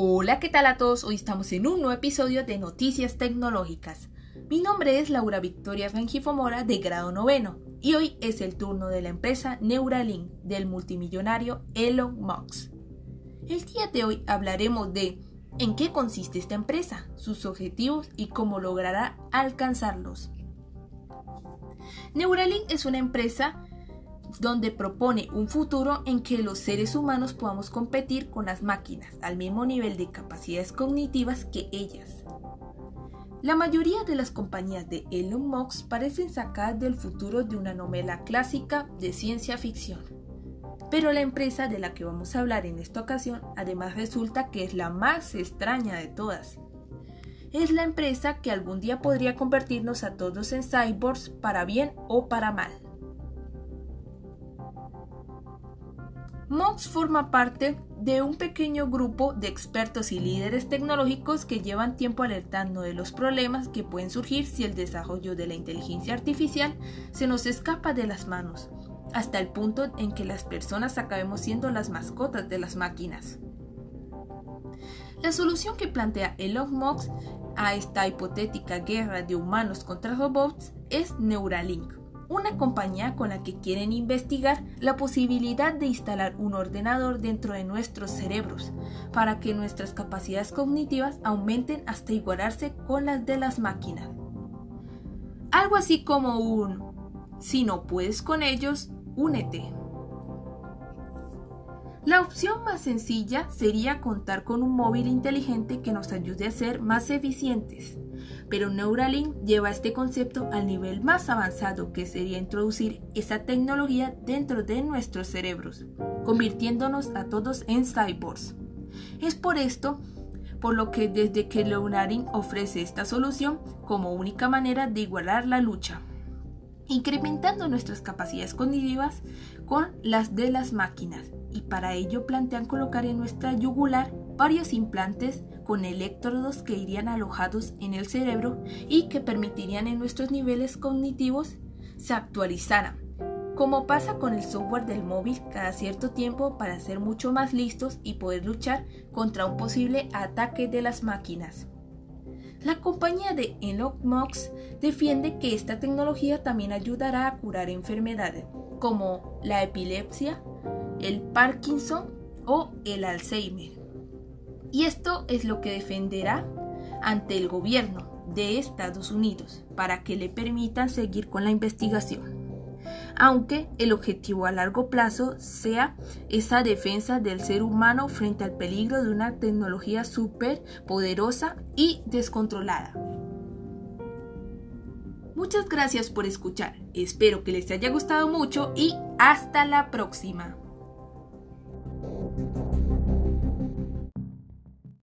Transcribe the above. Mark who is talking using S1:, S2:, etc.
S1: Hola, ¿qué tal a todos? Hoy estamos en un nuevo episodio de Noticias Tecnológicas. Mi nombre es Laura Victoria Rengifo Mora de grado noveno y hoy es el turno de la empresa Neuralink del multimillonario Elon Musk. El día de hoy hablaremos de en qué consiste esta empresa, sus objetivos y cómo logrará alcanzarlos. Neuralink es una empresa donde propone un futuro en que los seres humanos podamos competir con las máquinas al mismo nivel de capacidades cognitivas que ellas. La mayoría de las compañías de Elon Musk parecen sacadas del futuro de una novela clásica de ciencia ficción. Pero la empresa de la que vamos a hablar en esta ocasión además resulta que es la más extraña de todas. Es la empresa que algún día podría convertirnos a todos en cyborgs para bien o para mal. Mox forma parte de un pequeño grupo de expertos y líderes tecnológicos que llevan tiempo alertando de los problemas que pueden surgir si el desarrollo de la inteligencia artificial se nos escapa de las manos, hasta el punto en que las personas acabemos siendo las mascotas de las máquinas. La solución que plantea Elon Musk a esta hipotética guerra de humanos contra robots es Neuralink una compañía con la que quieren investigar la posibilidad de instalar un ordenador dentro de nuestros cerebros para que nuestras capacidades cognitivas aumenten hasta igualarse con las de las máquinas. Algo así como un, si no puedes con ellos, únete. La opción más sencilla sería contar con un móvil inteligente que nos ayude a ser más eficientes pero Neuralink lleva este concepto al nivel más avanzado que sería introducir esa tecnología dentro de nuestros cerebros, convirtiéndonos a todos en cyborgs. Es por esto por lo que desde que Neuralink ofrece esta solución como única manera de igualar la lucha, incrementando nuestras capacidades cognitivas con las de las máquinas, y para ello plantean colocar en nuestra yugular varios implantes con electrodos que irían alojados en el cerebro y que permitirían en nuestros niveles cognitivos se actualizaran, como pasa con el software del móvil cada cierto tiempo para ser mucho más listos y poder luchar contra un posible ataque de las máquinas. La compañía de Elon Musk defiende que esta tecnología también ayudará a curar enfermedades como la epilepsia, el Parkinson o el Alzheimer. Y esto es lo que defenderá ante el gobierno de Estados Unidos para que le permitan seguir con la investigación. Aunque el objetivo a largo plazo sea esa defensa del ser humano frente al peligro de una tecnología súper poderosa y descontrolada. Muchas gracias por escuchar, espero que les haya gustado mucho y hasta la próxima.